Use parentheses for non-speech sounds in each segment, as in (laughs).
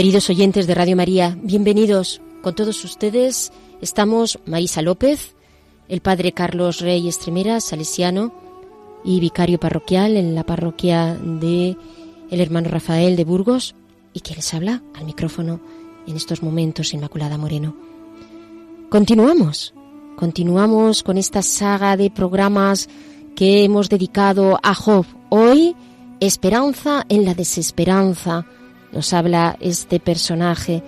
Queridos oyentes de Radio María, bienvenidos. Con todos ustedes estamos Marisa López, el padre Carlos Rey Estremera, salesiano y vicario parroquial en la parroquia de el hermano Rafael de Burgos, y quien les habla al micrófono en estos momentos, Inmaculada Moreno. Continuamos, continuamos con esta saga de programas que hemos dedicado a Job. Hoy, esperanza en la desesperanza nos habla este personaje.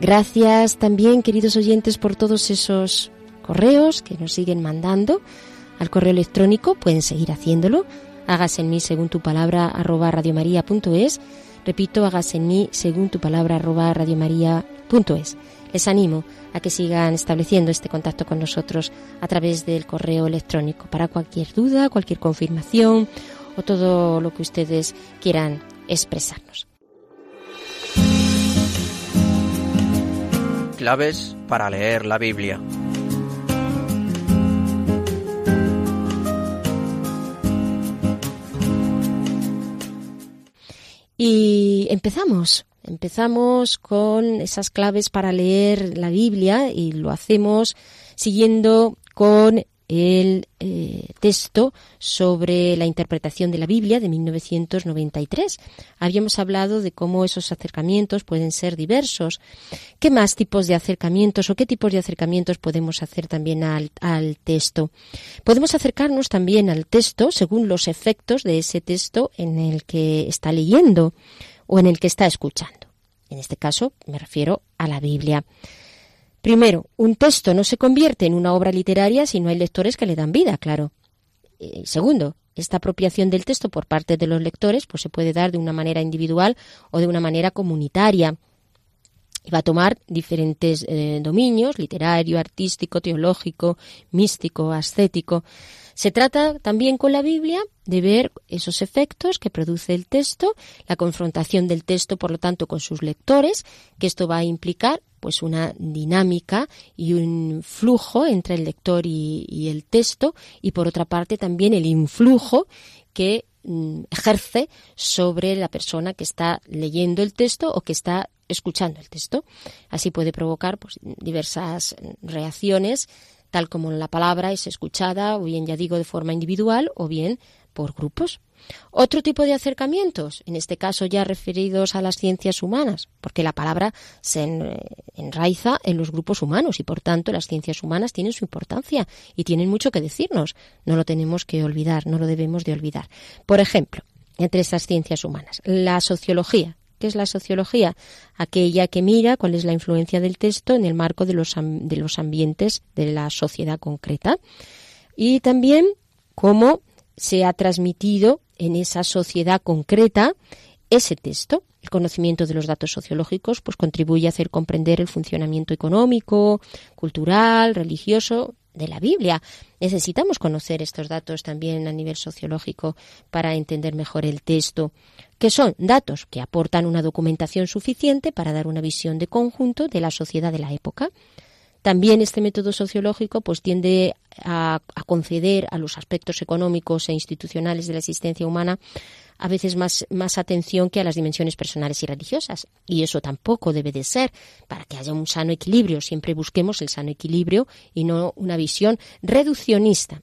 Gracias también, queridos oyentes, por todos esos correos que nos siguen mandando al correo electrónico. Pueden seguir haciéndolo. Hágase en mí según tu palabra arroba radiomaria.es. Repito, hágase en mí según tu palabra arroba radiomaria.es. Les animo a que sigan estableciendo este contacto con nosotros a través del correo electrónico para cualquier duda, cualquier confirmación o todo lo que ustedes quieran expresarnos. Claves para leer la Biblia. Y empezamos, empezamos con esas claves para leer la Biblia y lo hacemos siguiendo con el eh, texto sobre la interpretación de la Biblia de 1993. Habíamos hablado de cómo esos acercamientos pueden ser diversos. ¿Qué más tipos de acercamientos o qué tipos de acercamientos podemos hacer también al, al texto? Podemos acercarnos también al texto según los efectos de ese texto en el que está leyendo o en el que está escuchando. En este caso me refiero a la Biblia. Primero, un texto no se convierte en una obra literaria si no hay lectores que le dan vida, claro. Y segundo, esta apropiación del texto por parte de los lectores pues se puede dar de una manera individual o de una manera comunitaria. Y va a tomar diferentes eh, dominios, literario, artístico, teológico, místico, ascético. Se trata también con la Biblia de ver esos efectos que produce el texto, la confrontación del texto, por lo tanto, con sus lectores, que esto va a implicar pues una dinámica y un flujo entre el lector y, el texto, y por otra parte también el influjo que mm, ejerce sobre la persona que está leyendo el texto o que está escuchando el texto. Así puede provocar pues, diversas reacciones tal como la palabra es escuchada, o bien ya digo de forma individual, o bien por grupos. Otro tipo de acercamientos, en este caso ya referidos a las ciencias humanas, porque la palabra se enraiza en los grupos humanos y por tanto las ciencias humanas tienen su importancia y tienen mucho que decirnos. No lo tenemos que olvidar, no lo debemos de olvidar. Por ejemplo, entre estas ciencias humanas, la sociología, ¿Qué es la sociología? Aquella que mira cuál es la influencia del texto en el marco de los, de los ambientes de la sociedad concreta. Y también cómo se ha transmitido en esa sociedad concreta ese texto. El conocimiento de los datos sociológicos pues contribuye a hacer comprender el funcionamiento económico, cultural, religioso de la Biblia. Necesitamos conocer estos datos también a nivel sociológico para entender mejor el texto, que son datos que aportan una documentación suficiente para dar una visión de conjunto de la sociedad de la época. También este método sociológico pues tiende a, conceder a los aspectos económicos e institucionales de la existencia humana a veces más, más atención que a las dimensiones personales y religiosas. Y eso tampoco debe de ser para que haya un sano equilibrio. Siempre busquemos el sano equilibrio y no una visión reduccionista.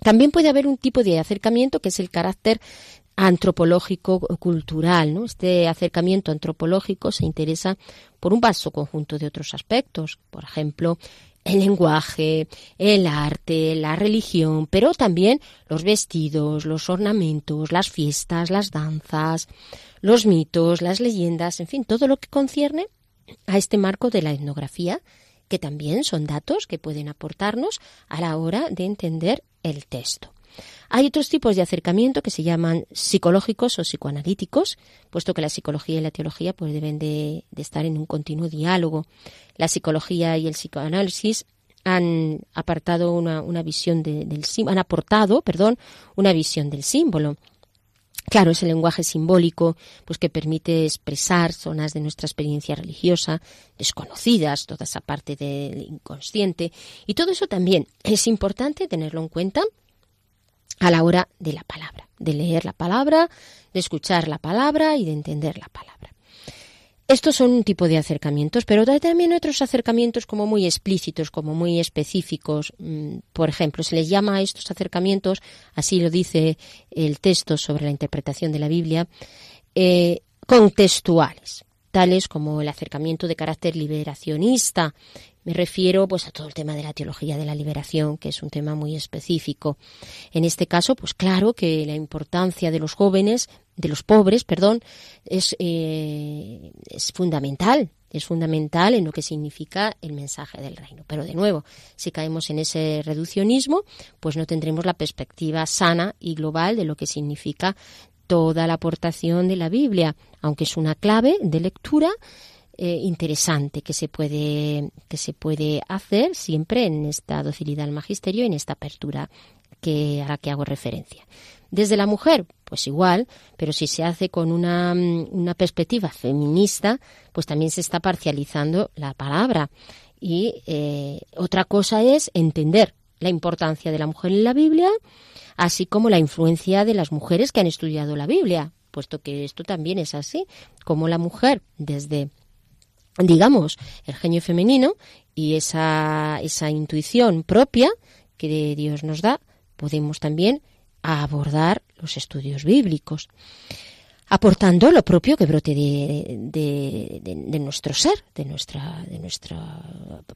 También puede haber un tipo de acercamiento que es el carácter antropológico cultural. ¿no? Este acercamiento antropológico se interesa por un vasto conjunto de otros aspectos, por ejemplo, el lenguaje, el arte, la religión, pero también los vestidos, los ornamentos, las fiestas, las danzas, los mitos, las leyendas, en fin, todo lo que concierne a este marco de la etnografía, que también son datos que pueden aportarnos a la hora de entender el texto. Hay otros tipos de acercamiento que se llaman psicológicos o psicoanalíticos, puesto que la psicología y la teología pues deben de, estar en un continuo diálogo. La psicología y el psicoanálisis han apartado una, visión del han aportado, perdón, una visión del símbolo. Claro, es el lenguaje simbólico, pues que permite expresar zonas de nuestra experiencia religiosa, desconocidas, toda esa parte del inconsciente, y todo eso también es importante tenerlo en cuenta a la hora de la palabra, de leer la palabra, de escuchar la palabra y de entender la palabra. Estos son un tipo de acercamientos, pero también otros acercamientos como muy explícitos, como muy específicos. Mm, por ejemplo, se les llama a estos acercamientos, así lo dice el texto sobre la interpretación de la Biblia, eh, contextuales, tales como el acercamiento de carácter liberacionista, me refiero pues a todo el tema de la teología de la liberación, que es un tema muy específico. En este caso, pues claro que la importancia de los jóvenes, de los pobres, perdón, es, eh, es fundamental. Es fundamental en lo que significa el mensaje del reino. Pero de nuevo, si caemos en ese reduccionismo, pues no tendremos la perspectiva sana y global de lo que significa toda la aportación de la Biblia, aunque es una clave de lectura, eh, interesante que se puede que se puede hacer siempre en esta docilidad al magisterio y en esta apertura que a la que hago referencia. Desde la mujer, pues igual, pero si se hace con una, una perspectiva feminista, pues también se está parcializando la palabra. Y eh, otra cosa es entender la importancia de la mujer en la Biblia, así como la influencia de las mujeres que han estudiado la Biblia, puesto que esto también es así, como la mujer desde digamos, el genio femenino y esa, esa intuición propia que Dios nos da, podemos también abordar los estudios bíblicos aportando lo propio que brote de, nuestro ser, de nuestra, de nuestra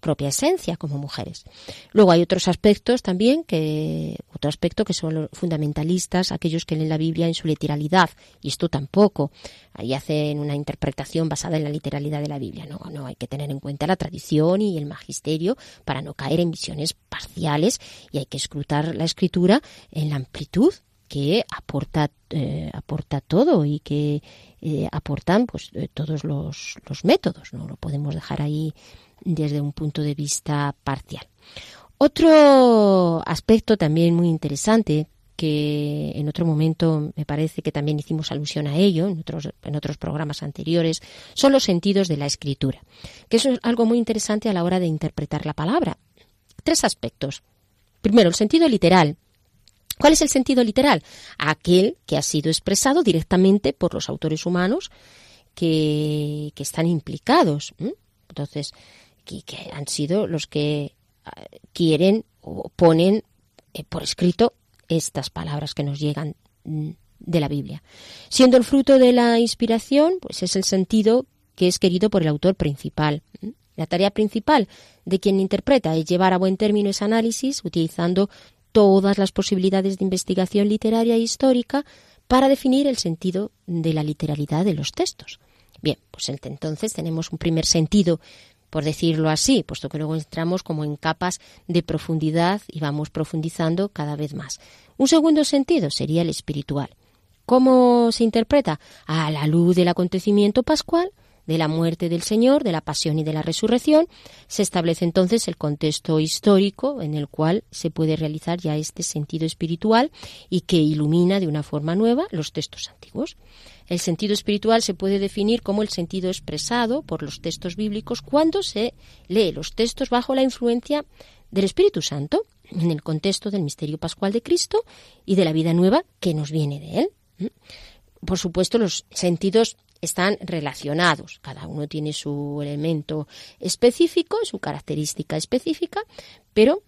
propia esencia como mujeres. Luego hay otros aspectos también que, otro aspecto que son los fundamentalistas, aquellos que leen la Biblia en su literalidad, y esto tampoco. Ahí hacen una interpretación basada en la literalidad de la Biblia. No, no, hay que tener en cuenta la tradición y el magisterio para no caer en visiones parciales y hay que escrutar la escritura en la amplitud que aporta, eh, aporta todo y que eh, aportan pues eh, todos los, los, métodos, no lo podemos dejar ahí desde un punto de vista parcial. Otro aspecto también muy interesante que en otro momento me parece que también hicimos alusión a ello en otros, en otros programas anteriores, son los sentidos de la escritura, que es algo muy interesante a la hora de interpretar la palabra. Tres aspectos. Primero, el sentido literal, ¿Cuál es el sentido literal? Aquel que ha sido expresado directamente por los autores humanos que, están implicados. Entonces, que, han sido los que ah, quieren o ponen eh, por escrito estas palabras que nos llegan mm, de la Biblia. Siendo el fruto de la inspiración, pues es el sentido que es querido por el autor principal. La tarea principal de quien interpreta es llevar a buen término ese análisis utilizando todas las posibilidades de investigación literaria e histórica para definir el sentido de la literalidad de los textos. Bien, pues entonces tenemos un primer sentido, por decirlo así, puesto que luego entramos como en capas de profundidad y vamos profundizando cada vez más. Un segundo sentido sería el espiritual. ¿Cómo se interpreta? A la luz del acontecimiento pascual, de la muerte del Señor, de la pasión y de la resurrección, se establece entonces el contexto histórico en el cual se puede realizar ya este sentido espiritual y que ilumina de una forma nueva los textos antiguos. El sentido espiritual se puede definir como el sentido expresado por los textos bíblicos cuando se lee los textos bajo la influencia del Espíritu Santo, en el contexto del misterio pascual de Cristo y de la vida nueva que nos viene de él. Por supuesto, los sentidos están relacionados. Cada uno tiene su elemento específico, su característica específica, pero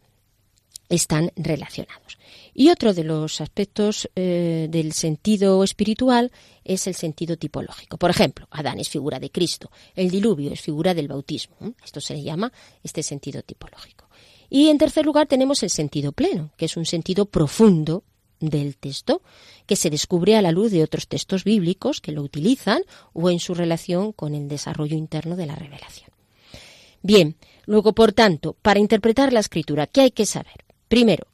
están relacionados. Y otro de los aspectos eh, del sentido espiritual es el sentido tipológico. Por ejemplo, Adán es figura de Cristo, el diluvio es figura del bautismo. Esto se le llama este sentido tipológico. Y en tercer lugar tenemos el sentido pleno, que es un sentido profundo del texto, que se descubre a la luz de otros textos bíblicos que lo utilizan o en su relación con el desarrollo interno de la revelación. Bien, luego, por tanto, para interpretar la escritura, ¿qué hay que saber? Primero,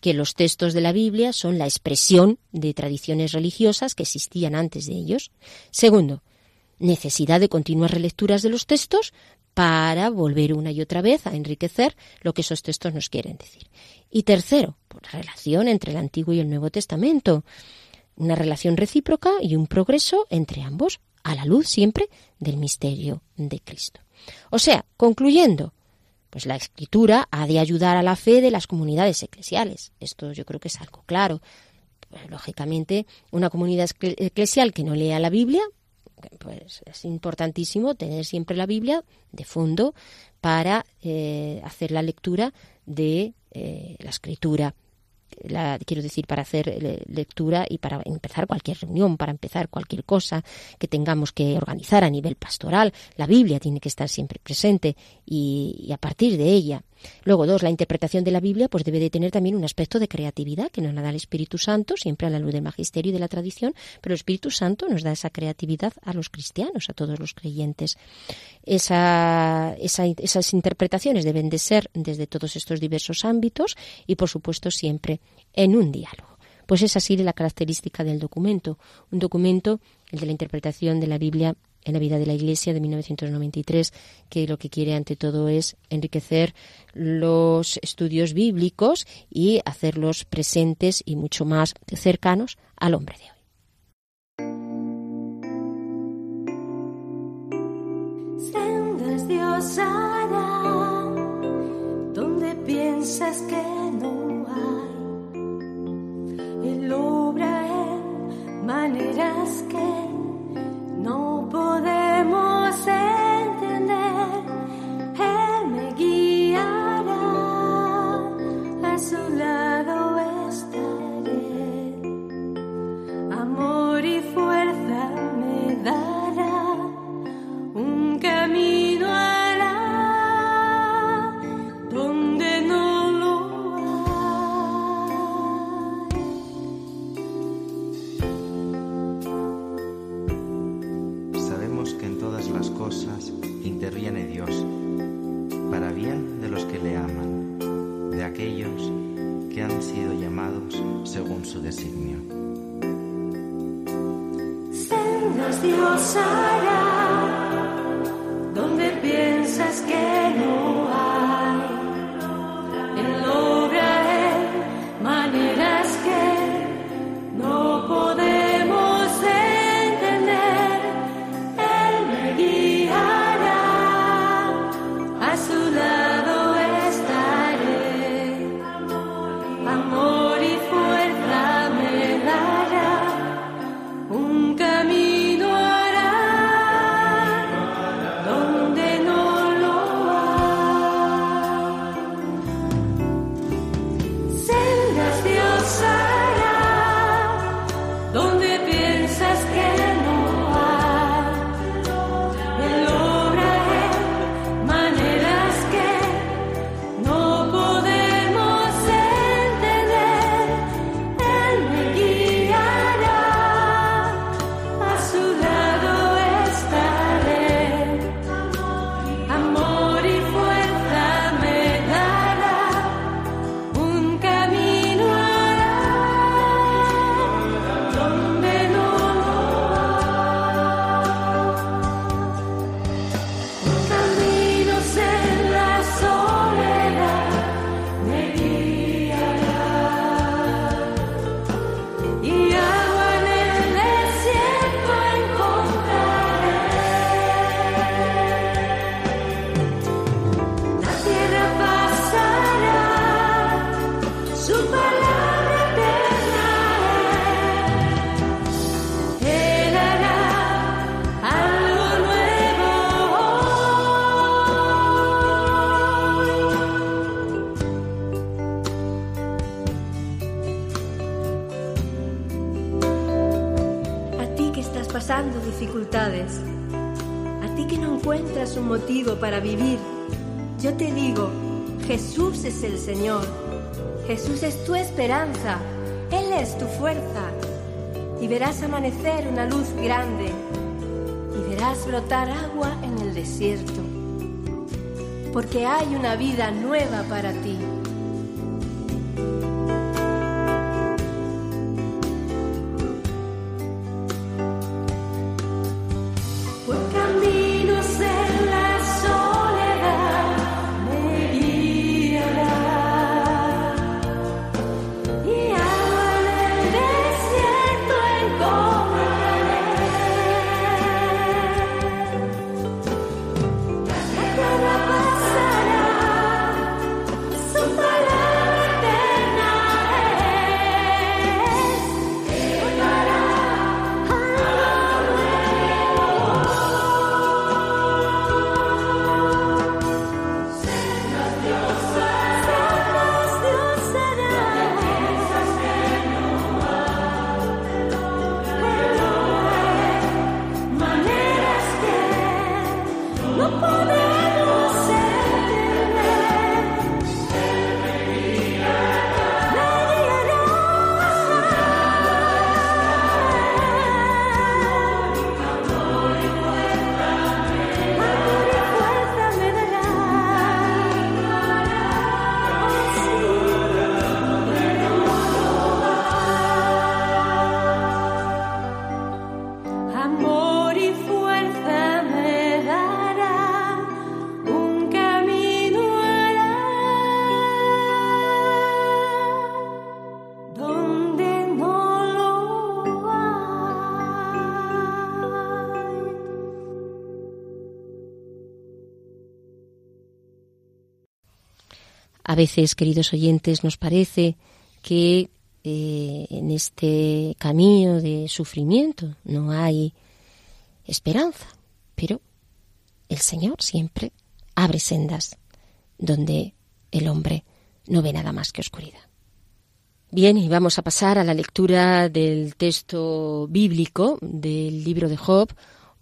que los textos de la Biblia son la expresión de tradiciones religiosas que existían antes de ellos. Segundo, necesidad de continuas relecturas de los textos para volver una y otra vez a enriquecer lo que esos textos nos quieren decir. Y tercero, la pues, relación entre el Antiguo y el Nuevo Testamento, una relación recíproca y un progreso entre ambos, a la luz siempre del misterio de Cristo. O sea, concluyendo, pues la escritura ha de ayudar a la fe de las comunidades eclesiales. Esto yo creo que es algo claro. Pues, lógicamente, una comunidad eclesial que no lea la Biblia pues es importantísimo tener siempre la Biblia de fondo para eh, hacer la lectura de eh, la escritura la, quiero decir, para hacer lectura y para empezar cualquier reunión, para empezar cualquier cosa que tengamos que organizar a nivel pastoral. La Biblia tiene que estar siempre presente y, a partir de ella. Luego, dos, la interpretación de la Biblia pues debe de tener también un aspecto de creatividad que nos la da el Espíritu Santo, siempre a la luz del magisterio y de la tradición, pero el Espíritu Santo nos da esa creatividad a los cristianos, a todos los creyentes. Esa, esas interpretaciones deben de ser desde todos estos diversos ámbitos y, por supuesto, siempre en un diálogo. Pues esa sido la característica del documento, un documento, el de la interpretación de la Biblia en la vida de la Iglesia de 1993, que lo que quiere ante todo es enriquecer los estudios bíblicos y hacerlos presentes y mucho más cercanos al hombre de hoy. Donde piensas que no Dios hará Jesús es tu esperanza. Él es tu fuerza. Y verás amanecer una luz grande. Y verás brotar agua en el desierto. Porque hay una vida nueva para ti. Veces, queridos oyentes, nos parece que eh, en este camino de sufrimiento no hay esperanza, pero el Señor siempre abre sendas donde el hombre no ve nada más que oscuridad. Bien, y vamos a pasar a la lectura del texto bíblico del libro de Job.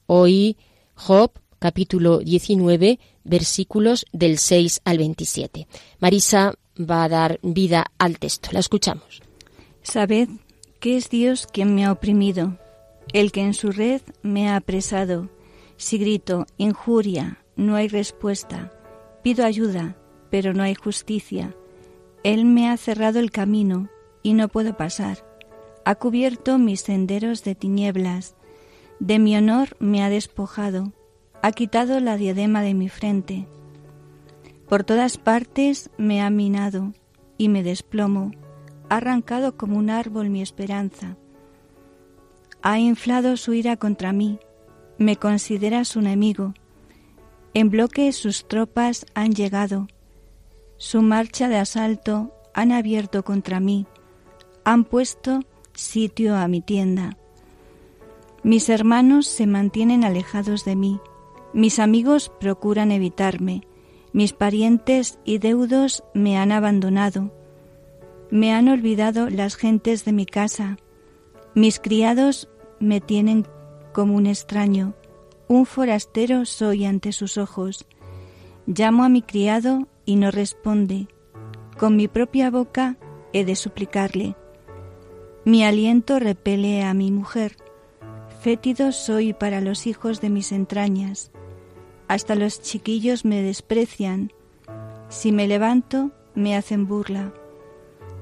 Hoy Job capítulo 19, versículos del 6 al 27. Marisa va a dar vida al texto. La escuchamos. Sabed que es Dios quien me ha oprimido, el que en su red me ha apresado. Si grito injuria, no hay respuesta. Pido ayuda, pero no hay justicia. Él me ha cerrado el camino y no puedo pasar. Ha cubierto mis senderos de tinieblas. De mi honor me ha despojado ha quitado la diadema de mi frente. Por todas partes me ha minado y me desplomo, ha arrancado como un árbol mi esperanza. Ha inflado su ira contra mí, me considera su enemigo. En bloque sus tropas han llegado, su marcha de asalto han abierto contra mí, han puesto sitio a mi tienda. Mis hermanos se mantienen alejados de mí, mis amigos procuran evitarme, mis parientes y deudos me han abandonado, me han olvidado las gentes de mi casa, mis criados me tienen como un extraño, un forastero soy ante sus ojos. Llamo a mi criado y no responde, con mi propia boca he de suplicarle. Mi aliento repele a mi mujer, fétido soy para los hijos de mis entrañas. Hasta los chiquillos me desprecian. Si me levanto, me hacen burla.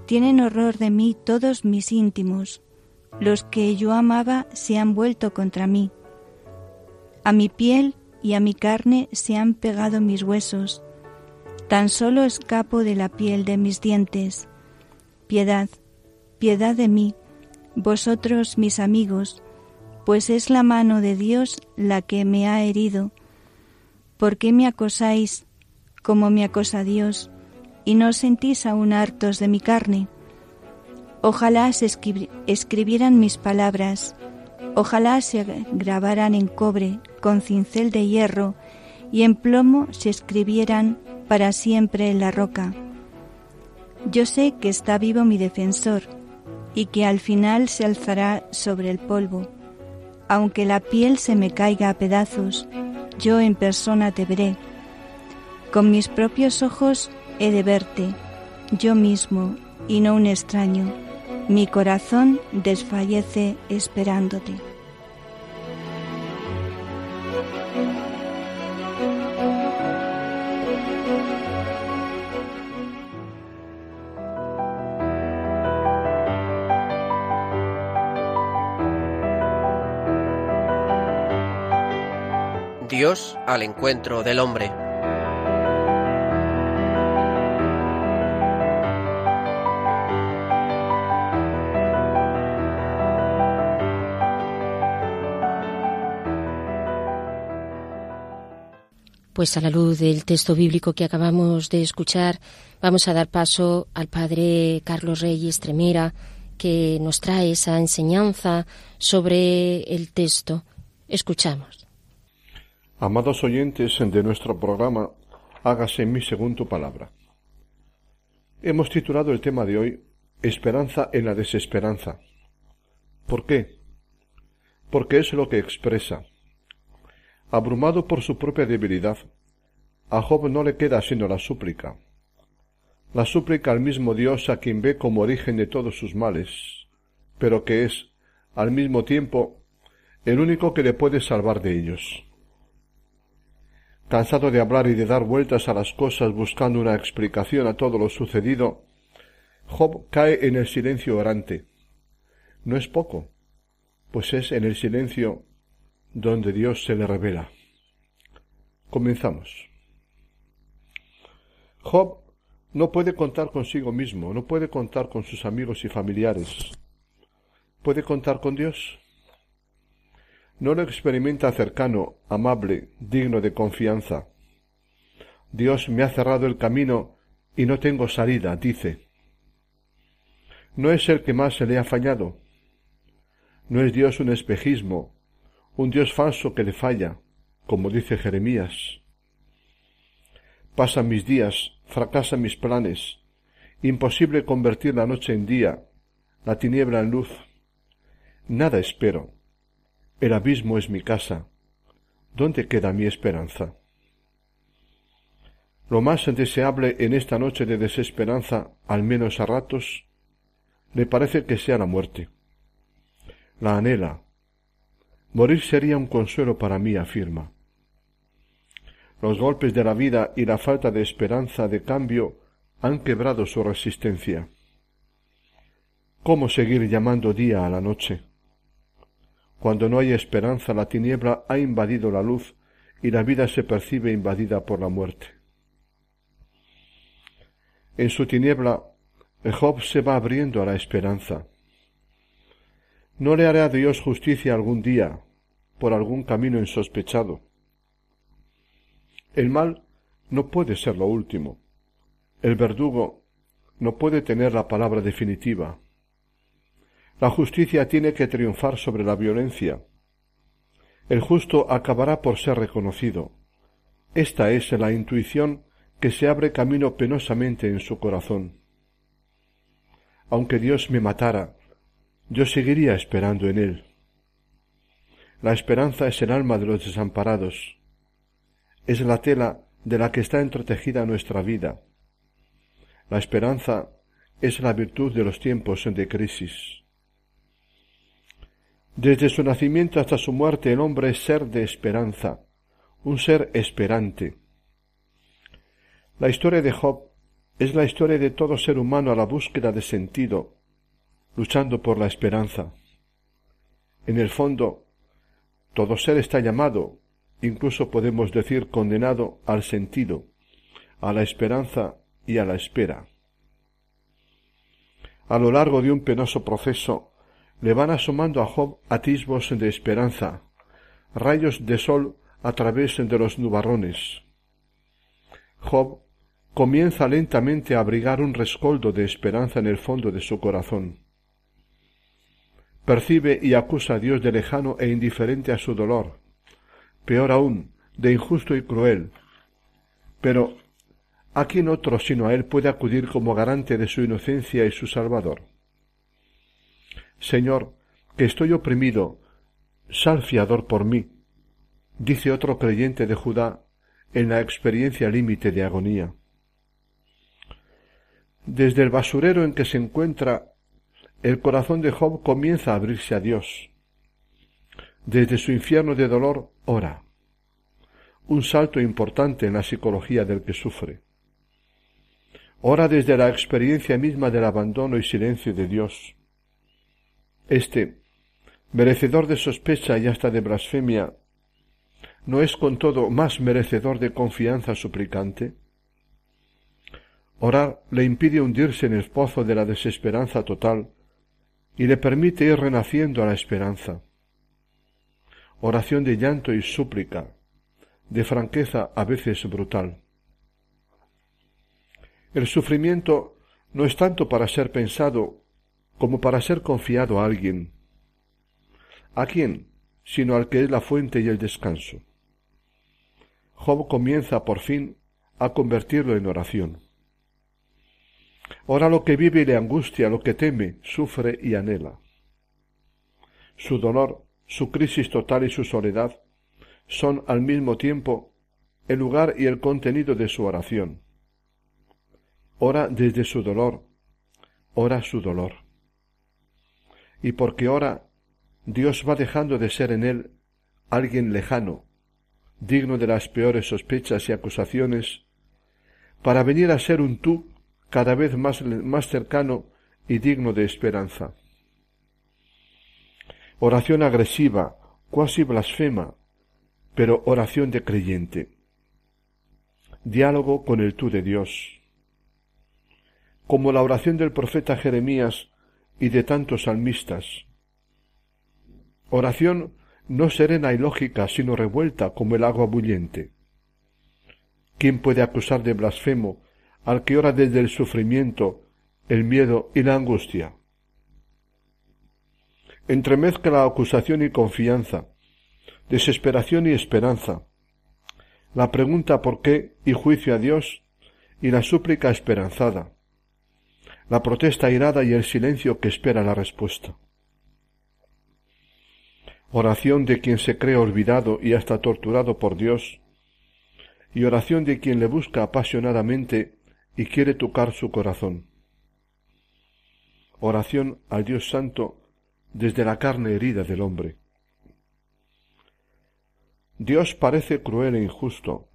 Tienen horror de mí todos mis íntimos. Los que yo amaba se han vuelto contra mí. A mi piel y a mi carne se han pegado mis huesos. Tan solo escapo de la piel de mis dientes. Piedad, piedad de mí, vosotros mis amigos, pues es la mano de Dios la que me ha herido ¿Por qué me acosáis como me acosa Dios y no sentís aún hartos de mi carne? Ojalá se escribieran mis palabras, ojalá se grabaran en cobre con cincel de hierro y en plomo se escribieran para siempre en la roca. Yo sé que está vivo mi defensor y que al final se alzará sobre el polvo aunque la piel se me caiga a pedazos, yo en persona te veré. Con mis propios ojos he de verte, yo mismo y no un extraño. Mi corazón desfallece esperándote. Al encuentro del hombre. Pues a la luz del texto bíblico que acabamos de escuchar, vamos a dar paso al Padre Carlos Reyes Tremera, que nos trae esa enseñanza sobre el texto. Escuchamos. Amados oyentes de nuestro programa, hágase en mí según tu palabra. Hemos titulado el tema de hoy Esperanza en la desesperanza. ¿Por qué? Porque es lo que expresa. Abrumado por su propia debilidad, a Job no le queda sino la súplica. La súplica al mismo Dios a quien ve como origen de todos sus males, pero que es, al mismo tiempo, el único que le puede salvar de ellos. Cansado de hablar y de dar vueltas a las cosas buscando una explicación a todo lo sucedido, Job cae en el silencio orante. No es poco, pues es en el silencio donde Dios se le revela. Comenzamos. Job no puede contar consigo mismo, no puede contar con sus amigos y familiares. ¿Puede contar con Dios? No lo experimenta cercano, amable, digno de confianza. Dios me ha cerrado el camino y no tengo salida, dice. No es el que más se le ha fallado. No es Dios un espejismo, un Dios falso que le falla, como dice Jeremías. Pasan mis días, fracasan mis planes, imposible convertir la noche en día, la tiniebla en luz. Nada espero. El abismo es mi casa. ¿Dónde queda mi esperanza? Lo más deseable en esta noche de desesperanza, al menos a ratos, le parece que sea la muerte. La anhela. Morir sería un consuelo para mí, afirma. Los golpes de la vida y la falta de esperanza de cambio han quebrado su resistencia. ¿Cómo seguir llamando día a la noche? Cuando no hay esperanza, la tiniebla ha invadido la luz y la vida se percibe invadida por la muerte. En su tiniebla, Job se va abriendo a la esperanza. ¿No le hará Dios justicia algún día por algún camino insospechado? El mal no puede ser lo último. El verdugo no puede tener la palabra definitiva. La justicia tiene que triunfar sobre la violencia. El justo acabará por ser reconocido. Esta es la intuición que se abre camino penosamente en su corazón. Aunque Dios me matara, yo seguiría esperando en Él. La esperanza es el alma de los desamparados. Es la tela de la que está entretejida nuestra vida. La esperanza es la virtud de los tiempos de crisis. Desde su nacimiento hasta su muerte el hombre es ser de esperanza, un ser esperante. La historia de Job es la historia de todo ser humano a la búsqueda de sentido, luchando por la esperanza. En el fondo, todo ser está llamado, incluso podemos decir condenado al sentido, a la esperanza y a la espera. A lo largo de un penoso proceso, le van asomando a Job atisbos de esperanza, rayos de sol a través de los nubarrones. Job comienza lentamente a abrigar un rescoldo de esperanza en el fondo de su corazón. Percibe y acusa a Dios de lejano e indiferente a su dolor, peor aún, de injusto y cruel. Pero, ¿a quién otro sino a él puede acudir como garante de su inocencia y su Salvador? Señor, que estoy oprimido, sal fiador por mí, dice otro creyente de Judá en la experiencia límite de agonía. Desde el basurero en que se encuentra, el corazón de Job comienza a abrirse a Dios. Desde su infierno de dolor ora. Un salto importante en la psicología del que sufre. Ora desde la experiencia misma del abandono y silencio de Dios. Este, merecedor de sospecha y hasta de blasfemia, ¿no es con todo más merecedor de confianza suplicante? Orar le impide hundirse en el pozo de la desesperanza total y le permite ir renaciendo a la esperanza. Oración de llanto y súplica, de franqueza a veces brutal. El sufrimiento no es tanto para ser pensado como para ser confiado a alguien. ¿A quién? sino al que es la fuente y el descanso. Job comienza por fin a convertirlo en oración. Ora lo que vive y le angustia, lo que teme, sufre y anhela. Su dolor, su crisis total y su soledad son al mismo tiempo el lugar y el contenido de su oración. Ora desde su dolor, ora su dolor. Y porque ora, Dios va dejando de ser en él alguien lejano, digno de las peores sospechas y acusaciones, para venir a ser un tú cada vez más, más cercano y digno de esperanza. Oración agresiva, cuasi blasfema, pero oración de creyente. Diálogo con el tú de Dios. Como la oración del profeta Jeremías y de tantos salmistas. Oración no serena y lógica, sino revuelta como el agua bullente. ¿Quién puede acusar de blasfemo al que ora desde el sufrimiento, el miedo y la angustia? Entremezcla la acusación y confianza, desesperación y esperanza, la pregunta por qué y juicio a Dios y la súplica esperanzada, la protesta irada y el silencio que espera la respuesta oración de quien se cree olvidado y hasta torturado por Dios, y oración de quien le busca apasionadamente y quiere tocar su corazón. Oración al Dios Santo desde la carne herida del hombre. Dios parece cruel e injusto,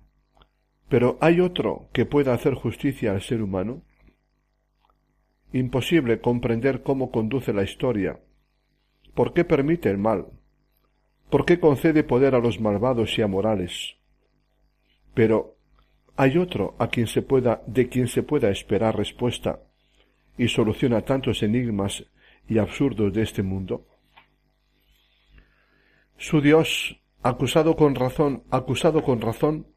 pero ¿hay otro que pueda hacer justicia al ser humano? Imposible comprender cómo conduce la historia, por qué permite el mal, ¿Por qué concede poder a los malvados y a morales? Pero hay otro a quien se pueda, de quien se pueda esperar respuesta y soluciona tantos enigmas y absurdos de este mundo. Su Dios, acusado con razón, acusado con razón,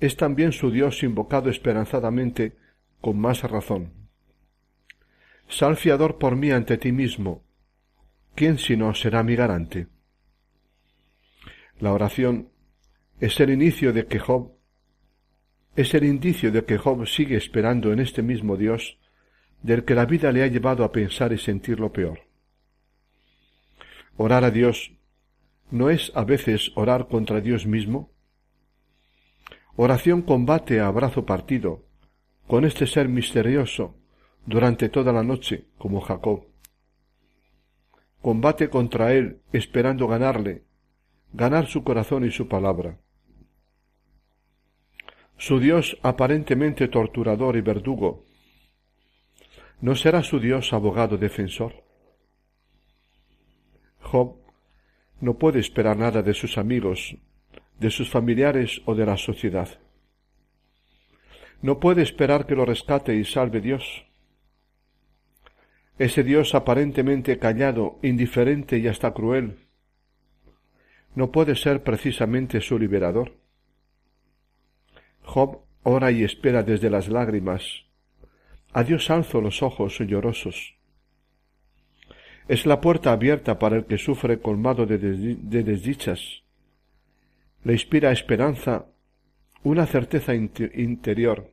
es también su Dios invocado esperanzadamente con más razón. Sal fiador por mí ante ti mismo. ¿Quién sino será mi garante? La oración es el inicio de que Job es el indicio de que Job sigue esperando en este mismo Dios del que la vida le ha llevado a pensar y sentir lo peor. Orar a Dios no es a veces orar contra Dios mismo. Oración combate a brazo partido con este ser misterioso durante toda la noche, como Jacob. Combate contra él esperando ganarle ganar su corazón y su palabra. Su Dios aparentemente torturador y verdugo, ¿no será su Dios abogado defensor? Job no puede esperar nada de sus amigos, de sus familiares o de la sociedad. No puede esperar que lo rescate y salve Dios. Ese Dios aparentemente callado, indiferente y hasta cruel, no puede ser precisamente su liberador. Job ora y espera desde las lágrimas. A Dios alzo los ojos llorosos. Es la puerta abierta para el que sufre colmado de, de desdichas. Le inspira esperanza, una certeza interior.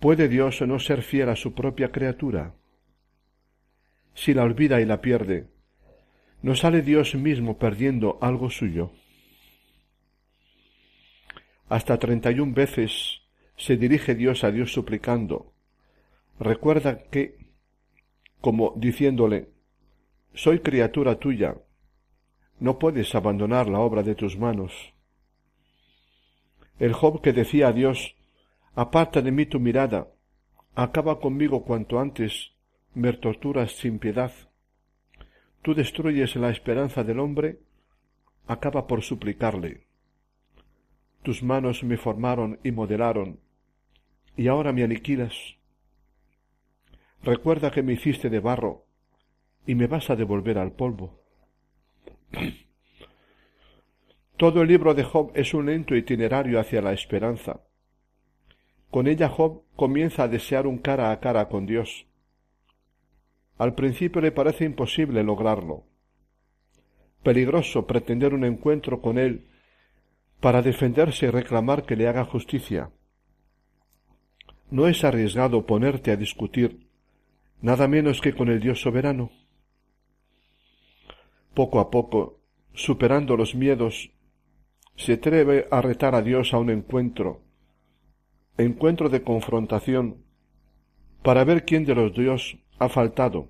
¿Puede Dios no ser fiel a su propia criatura? Si la olvida y la pierde, ¿No sale Dios mismo perdiendo algo suyo? Hasta treinta y un veces se dirige Dios a Dios suplicando. Recuerda que, como diciéndole, soy criatura tuya, no puedes abandonar la obra de tus manos. El Job que decía a Dios, aparta de mí tu mirada, acaba conmigo cuanto antes, me torturas sin piedad. Tú destruyes la esperanza del hombre, acaba por suplicarle. Tus manos me formaron y modelaron, y ahora me aniquilas. Recuerda que me hiciste de barro, y me vas a devolver al polvo. (clears throat) Todo el libro de Job es un lento itinerario hacia la esperanza. Con ella Job comienza a desear un cara a cara con Dios. Al principio le parece imposible lograrlo. Peligroso pretender un encuentro con él para defenderse y reclamar que le haga justicia. ¿No es arriesgado ponerte a discutir nada menos que con el Dios soberano? Poco a poco, superando los miedos, se atreve a retar a Dios a un encuentro, encuentro de confrontación, para ver quién de los dos ha faltado,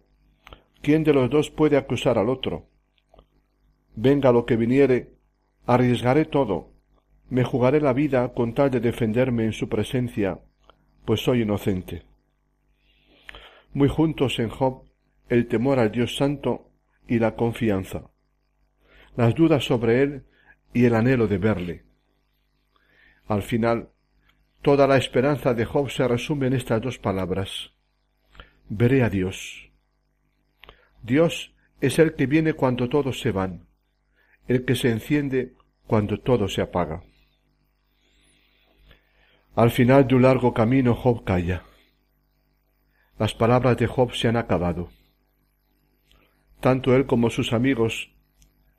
quién de los dos puede acusar al otro. Venga lo que viniere, arriesgaré todo, me jugaré la vida con tal de defenderme en su presencia, pues soy inocente. Muy juntos en Job el temor al Dios Santo y la confianza, las dudas sobre él y el anhelo de verle. Al final, toda la esperanza de Job se resume en estas dos palabras. Veré a Dios. Dios es el que viene cuando todos se van, el que se enciende cuando todo se apaga. Al final de un largo camino Job calla. Las palabras de Job se han acabado. Tanto él como sus amigos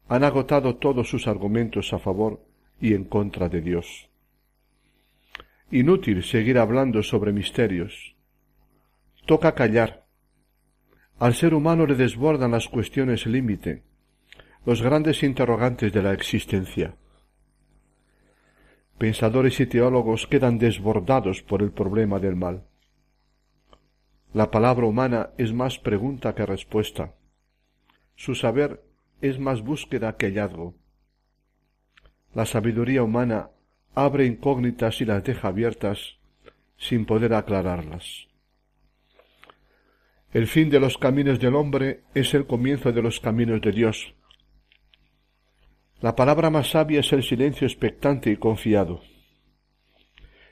han agotado todos sus argumentos a favor y en contra de Dios. Inútil seguir hablando sobre misterios. Toca callar. Al ser humano le desbordan las cuestiones límite, los grandes interrogantes de la existencia. Pensadores y teólogos quedan desbordados por el problema del mal. La palabra humana es más pregunta que respuesta. Su saber es más búsqueda que hallazgo. La sabiduría humana abre incógnitas y las deja abiertas sin poder aclararlas. El fin de los caminos del hombre es el comienzo de los caminos de Dios. La palabra más sabia es el silencio expectante y confiado.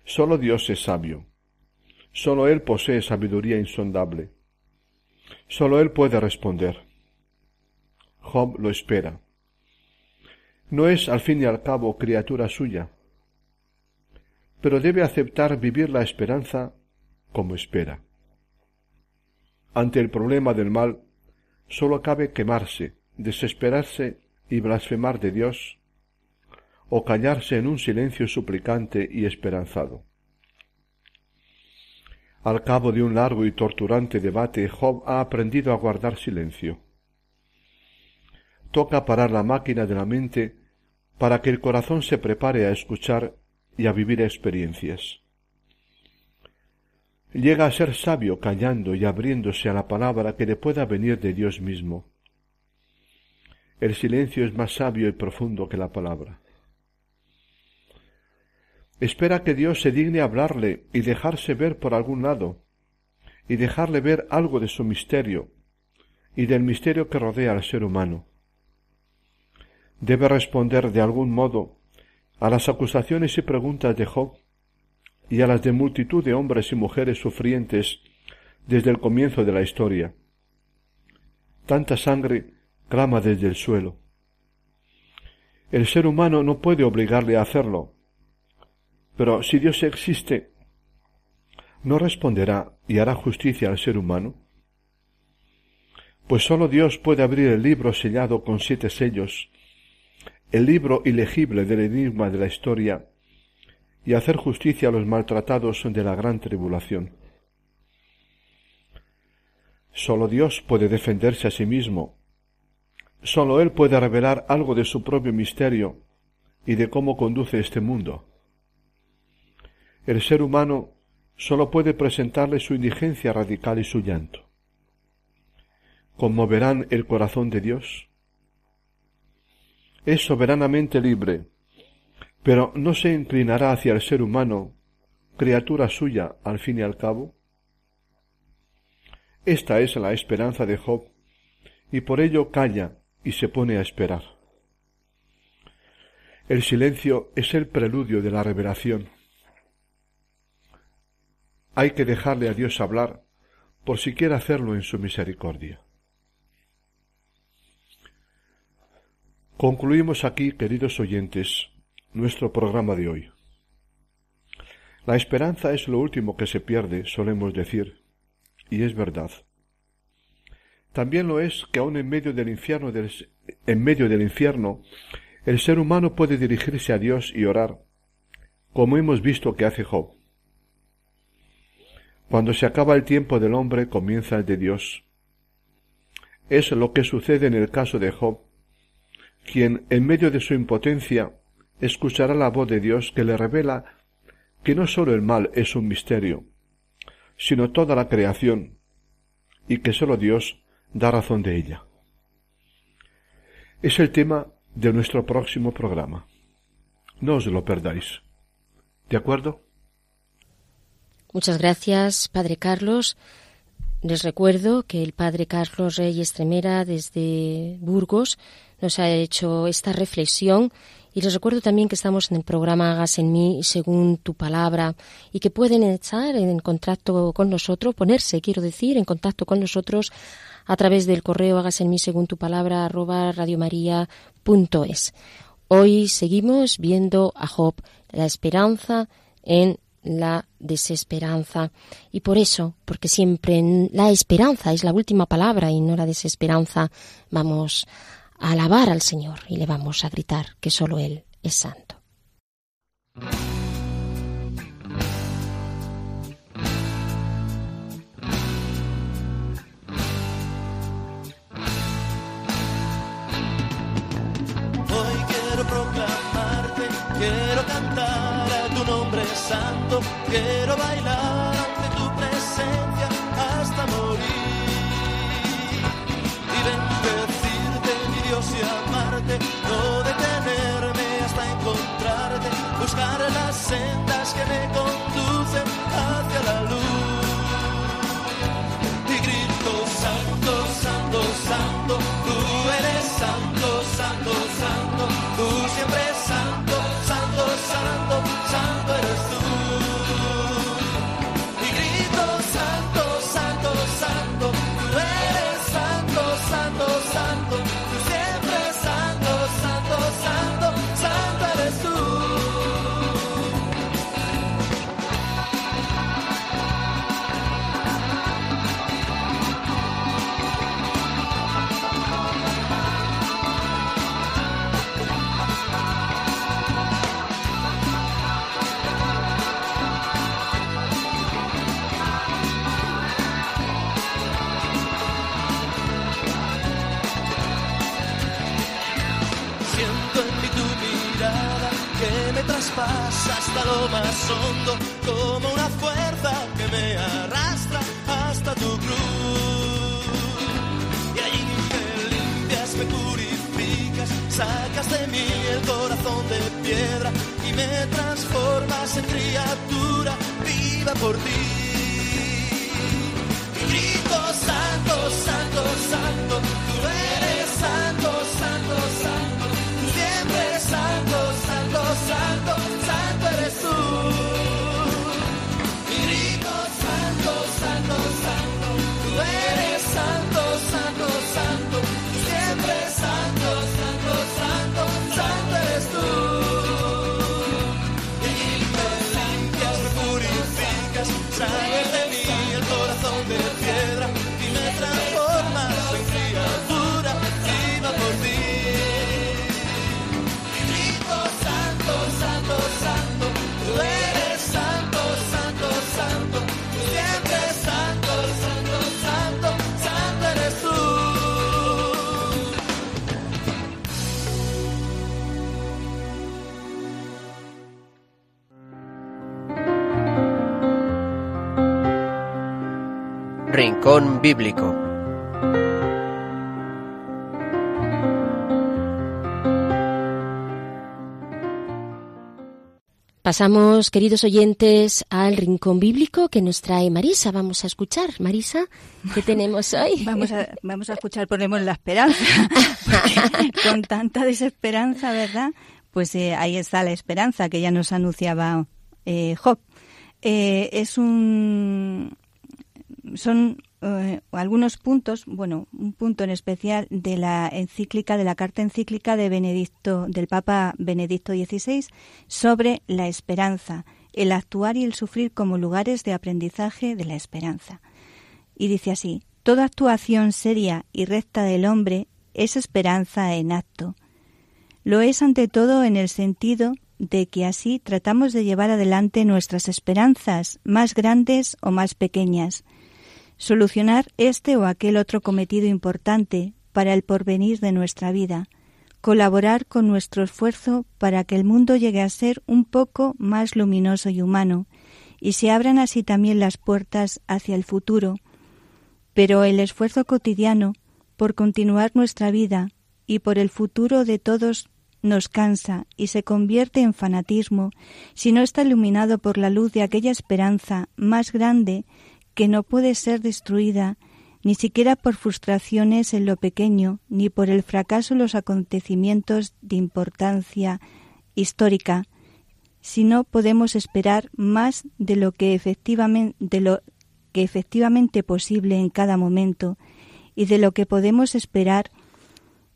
Sólo Dios es sabio. Sólo Él posee sabiduría insondable. Sólo Él puede responder. Job lo espera. No es al fin y al cabo criatura suya, pero debe aceptar vivir la esperanza como espera. Ante el problema del mal, sólo cabe quemarse, desesperarse y blasfemar de Dios, o callarse en un silencio suplicante y esperanzado. Al cabo de un largo y torturante debate, Job ha aprendido a guardar silencio toca parar la máquina de la mente para que el corazón se prepare a escuchar y a vivir experiencias. Llega a ser sabio callando y abriéndose a la palabra que le pueda venir de Dios mismo. El silencio es más sabio y profundo que la palabra. Espera que Dios se digne hablarle y dejarse ver por algún lado, y dejarle ver algo de su misterio y del misterio que rodea al ser humano debe responder de algún modo a las acusaciones y preguntas de Job y a las de multitud de hombres y mujeres sufrientes desde el comienzo de la historia. Tanta sangre clama desde el suelo. El ser humano no puede obligarle a hacerlo, pero si Dios existe, ¿no responderá y hará justicia al ser humano? Pues sólo Dios puede abrir el libro sellado con siete sellos el libro ilegible del enigma de la historia y hacer justicia a los maltratados de la gran tribulación. Sólo Dios puede defenderse a sí mismo, Solo Él puede revelar algo de su propio misterio y de cómo conduce este mundo. El ser humano solo puede presentarle su indigencia radical y su llanto. ¿Conmoverán el corazón de Dios? Es soberanamente libre, pero ¿no se inclinará hacia el ser humano, criatura suya al fin y al cabo? Esta es la esperanza de Job, y por ello calla y se pone a esperar. El silencio es el preludio de la revelación. Hay que dejarle a Dios hablar por si quiere hacerlo en su misericordia. Concluimos aquí, queridos oyentes, nuestro programa de hoy. La esperanza es lo último que se pierde, solemos decir, y es verdad. También lo es que aun en medio del infierno, en medio del infierno, el ser humano puede dirigirse a Dios y orar, como hemos visto que hace Job. Cuando se acaba el tiempo del hombre, comienza el de Dios. Es lo que sucede en el caso de Job, quien, en medio de su impotencia, escuchará la voz de Dios que le revela que no sólo el mal es un misterio, sino toda la creación, y que sólo Dios da razón de ella. Es el tema de nuestro próximo programa. No os lo perdáis. ¿De acuerdo? Muchas gracias, Padre Carlos. Les recuerdo que el Padre Carlos Rey Estremera desde Burgos nos ha hecho esta reflexión y les recuerdo también que estamos en el programa Hagas en mí según tu palabra y que pueden estar en contacto con nosotros, ponerse, quiero decir, en contacto con nosotros a través del correo hagas en mí según tu palabra arroba radiomaria.es. Hoy seguimos viendo a Job, la esperanza en la desesperanza. Y por eso, porque siempre la esperanza es la última palabra y no la desesperanza, vamos a alabar al Señor y le vamos a gritar que solo Él es santo. Hoy quiero proclamarte, quiero cantar a tu nombre santo, quiero bailar hasta lo más hondo, como una fuerza que me arrastra hasta tu cruz. Y allí me limpias, me purificas, sacas de mí el corazón de piedra y me transformas en criatura viva por ti. Y grito, santo, santo, santo, Rincón Bíblico. Pasamos, queridos oyentes, al rincón bíblico que nos trae Marisa. Vamos a escuchar. Marisa, ¿qué tenemos hoy? (laughs) Vamos a, vamos a escuchar, ponemos la esperanza. (laughs) Con tanta desesperanza, ¿verdad? Pues eh, ahí está la esperanza que ya nos anunciaba eh, Job. Eh, es un. Son eh, algunos puntos, bueno, un punto en especial de la encíclica, de la carta encíclica de Benedicto, del Papa Benedicto XVI sobre la esperanza, el actuar y el sufrir como lugares de aprendizaje de la esperanza. Y dice así, toda actuación seria y recta del hombre es esperanza en acto. Lo es ante todo en el sentido de que así tratamos de llevar adelante nuestras esperanzas, más grandes o más pequeñas, solucionar este o aquel otro cometido importante para el porvenir de nuestra vida, colaborar con nuestro esfuerzo para que el mundo llegue a ser un poco más luminoso y humano, y se abran así también las puertas hacia el futuro. Pero el esfuerzo cotidiano por continuar nuestra vida y por el futuro de todos nos cansa y se convierte en fanatismo si no está iluminado por la luz de aquella esperanza más grande que no puede ser destruida ni siquiera por frustraciones en lo pequeño, ni por el fracaso en los acontecimientos de importancia histórica, sino podemos esperar más de lo que efectivamente, de lo que efectivamente posible en cada momento y de lo que podemos esperar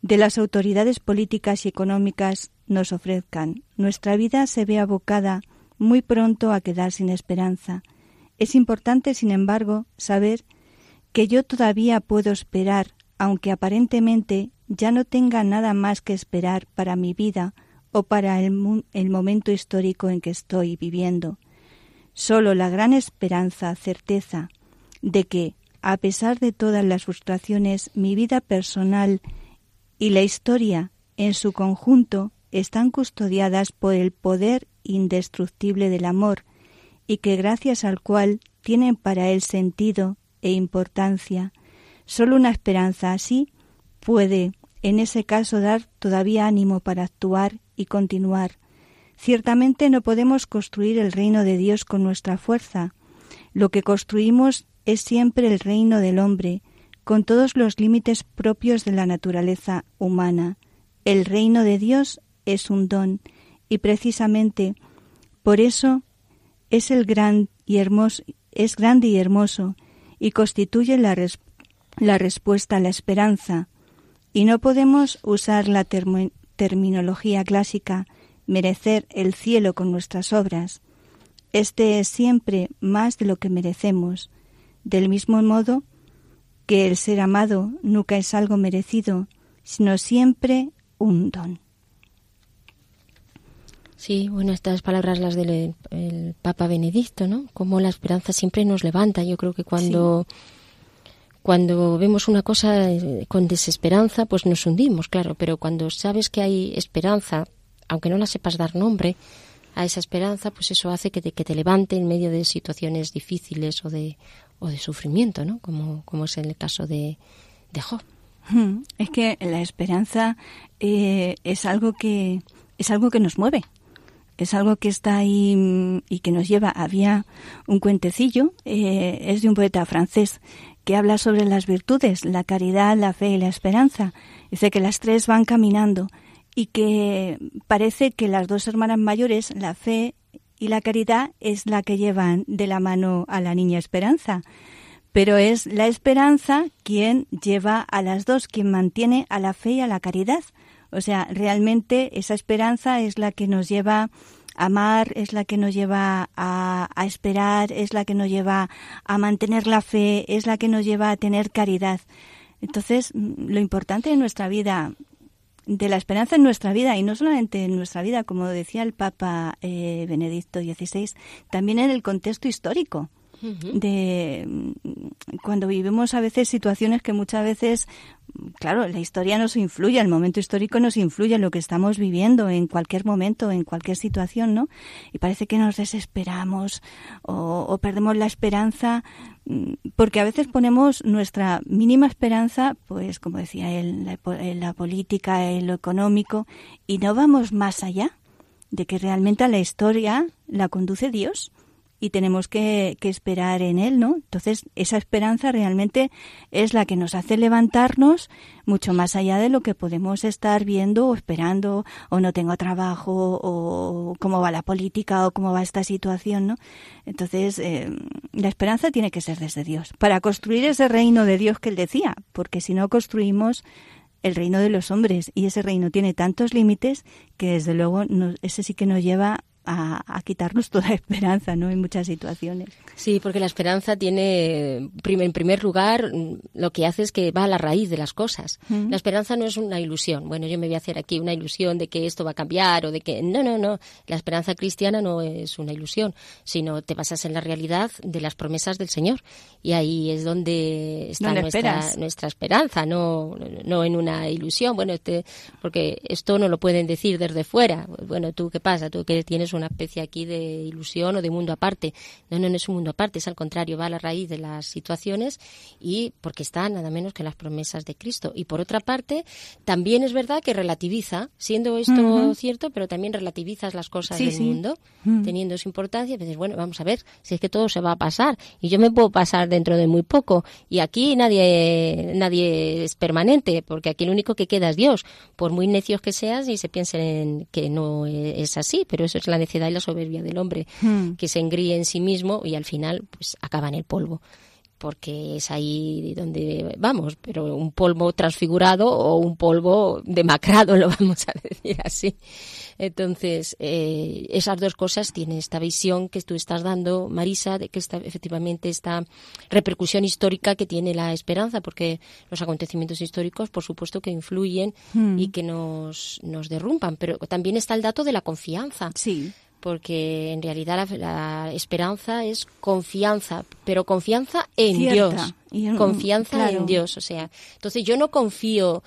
de las autoridades políticas y económicas nos ofrezcan. Nuestra vida se ve abocada muy pronto a quedar sin esperanza. Es importante, sin embargo, saber que yo todavía puedo esperar, aunque aparentemente ya no tenga nada más que esperar para mi vida o para el, momento histórico en que estoy viviendo. Solo la gran esperanza, certeza, de que, a pesar de todas las frustraciones, mi vida personal y la historia en su conjunto están custodiadas por el poder indestructible del amor y que gracias al cual tienen para él sentido e importancia. Solo una esperanza así puede, en ese caso, dar todavía ánimo para actuar y continuar. Ciertamente no podemos construir el reino de Dios con nuestra fuerza. Lo que construimos es siempre el reino del hombre, con todos los límites propios de la naturaleza humana. El reino de Dios es un don, y precisamente por eso es el gran y hermoso, es grande y hermoso, y constituye la, la respuesta a la esperanza. Y no podemos usar la terminología clásica merecer el cielo con nuestras obras. Este es siempre más de lo que merecemos. Del mismo modo que el ser amado nunca es algo merecido, sino siempre un don. Sí, bueno, estas palabras las del Papa Benedicto, ¿no? Como la esperanza siempre nos levanta. Yo creo que cuando cuando vemos una cosa eh, con desesperanza, pues nos hundimos, claro. Pero cuando sabes que hay esperanza, aunque no la sepas dar nombre a esa esperanza, pues eso hace que te, que te levante en medio de situaciones difíciles o de o de sufrimiento, ¿no? Como como es el caso de de Job. Es que la esperanza eh, es algo que es algo que nos mueve es algo que está ahí mm, y que nos lleva. Había un cuentecillo, eh, es de un poeta francés, que habla sobre las virtudes, la caridad, la fe y la esperanza. Dice que las tres van caminando y que parece que las dos hermanas mayores, la fe y la caridad, es la que llevan de la mano a la niña Esperanza. Pero es la esperanza quien lleva a las dos, quien mantiene a la fe y a la caridad. O sea, realmente esa esperanza es la que nos lleva a amar, es la que nos lleva a, esperar, es la que nos lleva a mantener la fe, es la que nos lleva a tener caridad. Entonces, lo importante de nuestra vida, de la esperanza en nuestra vida, y no solamente en nuestra vida, como decía el Papa eh, Benedicto XVI, también en el contexto histórico. De mm, cuando vivimos a veces situaciones que muchas veces claro, la historia nos influye, el momento histórico nos influye en lo que estamos viviendo en cualquier momento, en cualquier situación, ¿no? Y parece que nos desesperamos o, perdemos la esperanza, mm, porque a veces ponemos nuestra mínima esperanza, pues como decía él, en la política, en lo económico, y no vamos más allá de que realmente a la historia la conduce Dios y tenemos que, esperar en Él, ¿no? Entonces, esa esperanza realmente es la que nos hace levantarnos mucho más allá de lo que podemos estar viendo o esperando, o no tengo trabajo, o cómo va la política, o cómo va esta situación, ¿no? Entonces, eh, la esperanza tiene que ser desde Dios, para construir ese reino de Dios que Él decía, porque si no construimos el reino de los hombres y ese reino tiene tantos límites que desde luego ese sí que nos lleva a, quitarnos toda (laughs) esperanza, ¿no? En muchas situaciones. Sí, porque la esperanza tiene, en primer lugar, lo que hace es que va a la raíz de las cosas. La esperanza no es una ilusión. Bueno, yo me voy a hacer aquí una ilusión de que esto va a cambiar o de que... No, no, no. La esperanza cristiana no es una ilusión, sino te basas en la realidad de las promesas del Señor. Y ahí es donde está nuestra, nuestra esperanza, no, no en una ilusión. Bueno, este, porque esto no lo pueden decir desde fuera. Bueno, ¿tú qué pasa? ¿Tú que tienes una especie aquí de ilusión o de mundo aparte. No, no, no es un mundo aparte, es al contrario, va a la raíz de las situaciones y porque está nada menos que las promesas de Cristo. Y por otra parte, también es verdad que relativiza, siendo esto cierto, pero también relativizas las cosas del mundo, teniendo su importancia, y dices, bueno, vamos a ver, si es que todo se va a pasar y yo me puedo pasar dentro de muy poco y aquí nadie nadie es permanente, porque aquí lo único que queda es Dios, por muy necios que seas y se piensen que no es así, pero eso es la necedad y la soberbia del hombre, hmm. que se engríe en sí mismo y al final pues acaba en el polvo porque es ahí donde vamos, pero un polvo transfigurado o un polvo demacrado, (laughs) lo vamos a decir así. Entonces, eh, esas dos cosas tienen esta visión que tú estás dando, Marisa, de que está efectivamente esta repercusión histórica que tiene la esperanza, porque los acontecimientos históricos, por supuesto, que influyen hmm. y que nos, nos derrumban, pero también está el dato de la confianza. Sí porque en realidad la, esperanza es confianza, pero confianza en Dios, confianza en Dios, o sea, entonces yo no confío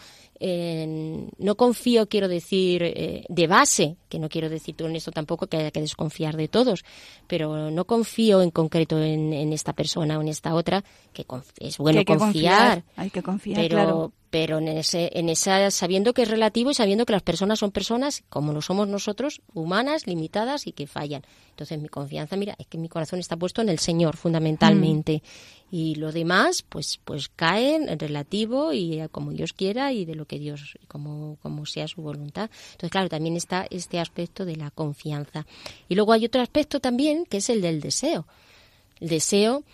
no confío, quiero decir, eh, de base, que no quiero decir tú en esto tampoco que haya que desconfiar de todos, pero no confío en concreto en, esta persona o en esta otra, que es bueno confiar, Hay que confiar, pero, claro. Pero en, ese, en esa, sabiendo que es relativo y sabiendo que las personas son personas como lo somos nosotros, humanas, limitadas y que fallan. Entonces mi confianza, mira, es que mi corazón está puesto en el Señor fundamentalmente. Mm y lo demás pues pues cae en relativo y como Dios quiera y de lo que Dios como como sea su voluntad entonces claro también está este aspecto de la confianza y luego hay otro aspecto también que es el del deseo el deseo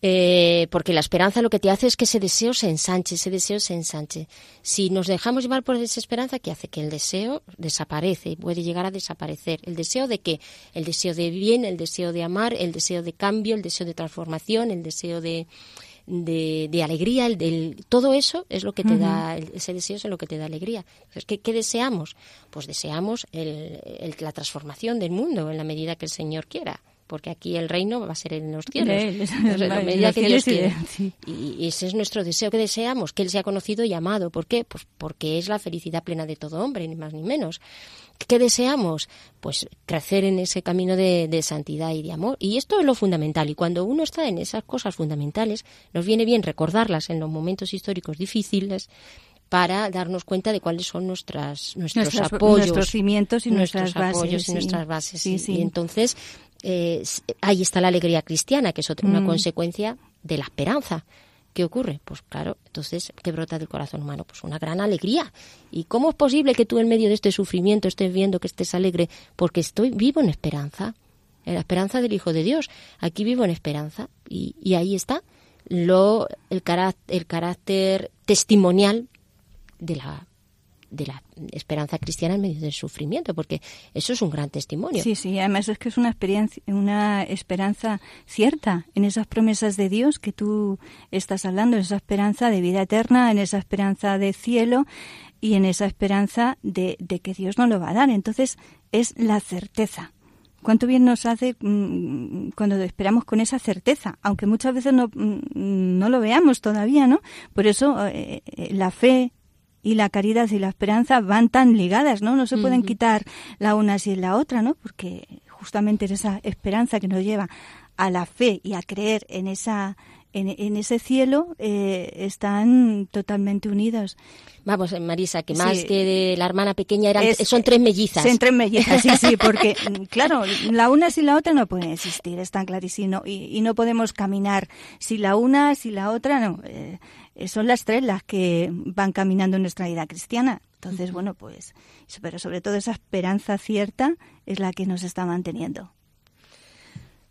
eh, porque la esperanza lo que te hace es que ese deseo se ensanche, ese deseo se ensanche. Si nos dejamos llevar por esa esperanza, ¿qué hace? Que el deseo desaparece, puede llegar a desaparecer. ¿El deseo de qué? El deseo de bien, el deseo de amar, el deseo de cambio, el deseo de transformación, el deseo de, de, alegría, el, del, todo eso es lo que te da, ese deseo es lo que te da alegría. ¿qué, ¿qué, deseamos? Pues deseamos el, la transformación del mundo en la medida que el Señor quiera porque aquí el reino va a ser en los cielos. Y, ese es nuestro deseo que deseamos, que Él sea conocido y amado. ¿Por qué? Pues porque es la felicidad plena de todo hombre, ni más ni menos. ¿Qué deseamos? Pues crecer en ese camino de, de, santidad y de amor. Y esto es lo fundamental. Y cuando uno está en esas cosas fundamentales, nos viene bien recordarlas en los momentos históricos difíciles para darnos cuenta de cuáles son nuestras, nuestros apoyos. Nuestros cimientos y nuestras bases. y nuestras bases. Y entonces eh, ahí está la alegría cristiana, que es otra, una mm. consecuencia de la esperanza. ¿Qué ocurre? Pues claro, entonces, ¿qué brota del corazón humano? Pues una gran alegría. ¿Y cómo es posible que tú en medio de este sufrimiento estés viendo que estés alegre? Porque estoy vivo en esperanza, en la esperanza del Hijo de Dios. Aquí vivo en esperanza y, y ahí está lo, el, carácter, el carácter testimonial de la de la esperanza cristiana en medio del sufrimiento, porque eso es un gran testimonio. Sí, sí, además es que es una experiencia, una esperanza cierta en esas promesas de Dios que tú estás hablando, en esa esperanza de vida eterna, en esa esperanza de cielo y en esa esperanza de, de que Dios nos lo va a dar. Entonces es la certeza cuánto bien nos hace mm, cuando esperamos con esa certeza, aunque muchas veces no, mm, no lo veamos todavía, ¿no? Por eso eh, eh, la fe y la caridad y la esperanza van tan ligadas, ¿no? No se pueden quitar la una sin la otra, ¿no? Porque justamente es esa esperanza que nos lleva a la fe y a creer en esa en, ese cielo eh, están totalmente unidos. Vamos, eh, Marisa, que más que de la hermana pequeña eran, son tres mellizas. Son tres mellizas, sí, sí, porque (laughs) mm, claro, la una sin la otra no pueden existir, es tan clarísimo. Y, y no podemos caminar si la una, si la otra, no. Eh, son las tres las que van caminando en nuestra vida cristiana. Entonces, bueno, pues, pero sobre todo esa esperanza cierta es la que nos está manteniendo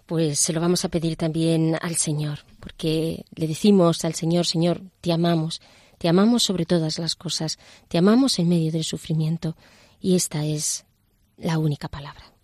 pues se lo vamos a pedir también al Señor, porque le decimos al Señor, Señor, te amamos, te amamos sobre todas las cosas, te amamos en medio del sufrimiento, y esta es la única palabra.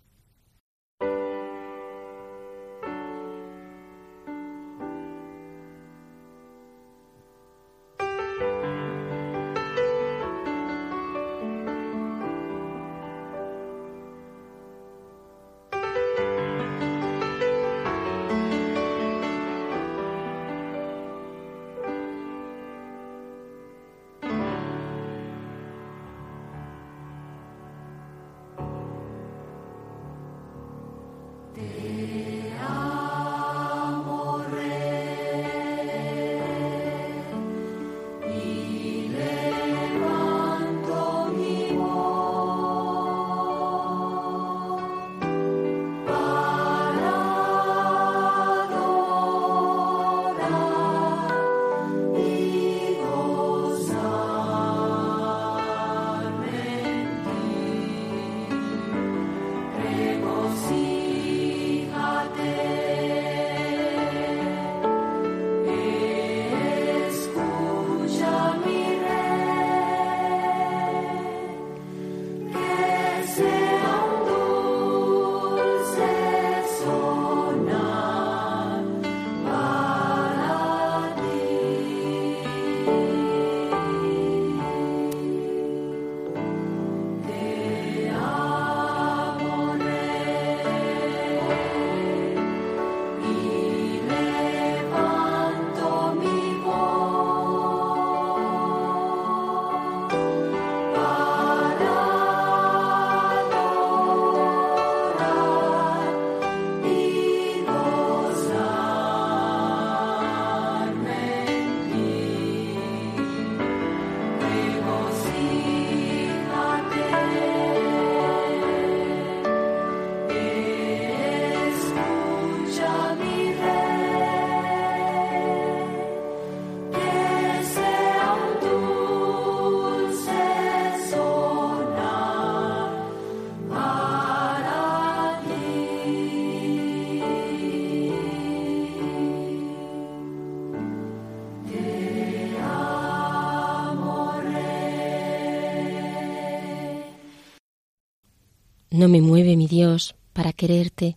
No me mueve mi Dios para quererte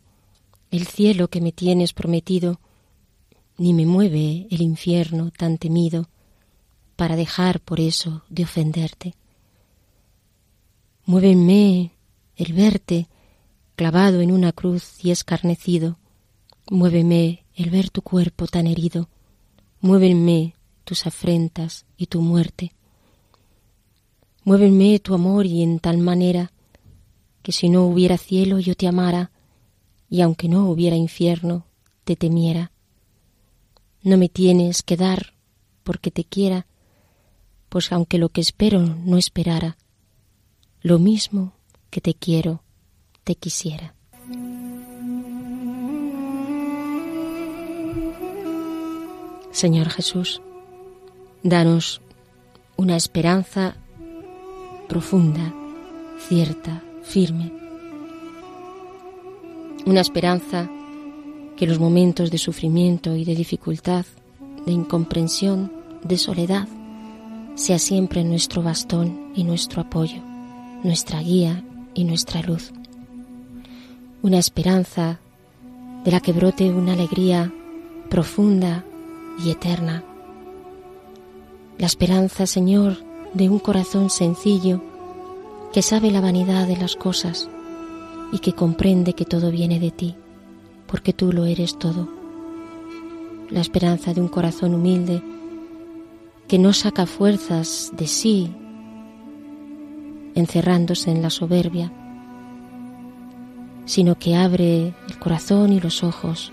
el cielo que me tienes prometido, ni me mueve el infierno tan temido para dejar por eso de ofenderte. Muévenme el verte clavado en una cruz y escarnecido, muéveme el ver tu cuerpo tan herido, muévenme tus afrentas y tu muerte. Muévenme tu amor y en tal manera que si no hubiera cielo yo te amara, y aunque no hubiera infierno, te temiera. No me tienes que dar porque te quiera, pues aunque lo que espero no esperara, lo mismo que te quiero, te quisiera. Señor Jesús, danos una esperanza profunda, cierta, firme. Una esperanza que los momentos de sufrimiento y de dificultad, de incomprensión, de soledad, sea siempre nuestro bastón y nuestro apoyo, nuestra guía y nuestra luz. Una esperanza de la que brote una alegría profunda y eterna. La esperanza, Señor, de un corazón sencillo que sabe la vanidad de las cosas, y que comprende que todo viene de ti, porque tú lo eres todo. La esperanza de un corazón humilde que no saca fuerzas de sí, encerrándose en la soberbia, sino que abre el corazón y los ojos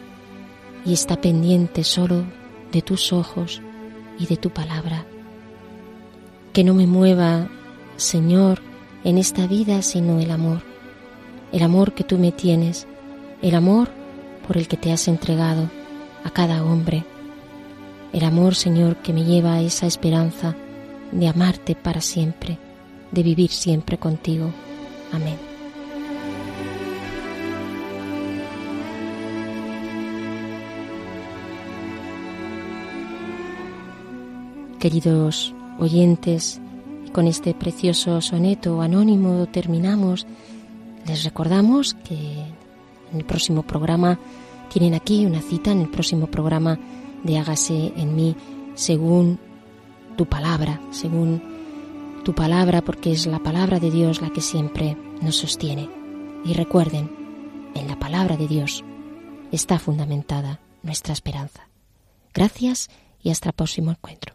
y está pendiente solo de tus ojos y de tu palabra. Que no me mueva, Señor, en esta vida sino el amor, el amor que tú me tienes, el amor por el que te has entregado a cada hombre, el amor, Señor, que me lleva a esa esperanza de amarte para siempre, de vivir siempre contigo. Amén. Queridos oyentes, con este precioso soneto anónimo terminamos. Les recordamos que en el próximo programa tienen aquí una cita en el próximo programa de Hágase en mí según tu palabra, según tu palabra, porque es la palabra de Dios la que siempre nos sostiene. Y recuerden, en la palabra de Dios está fundamentada nuestra esperanza. Gracias y hasta el próximo encuentro.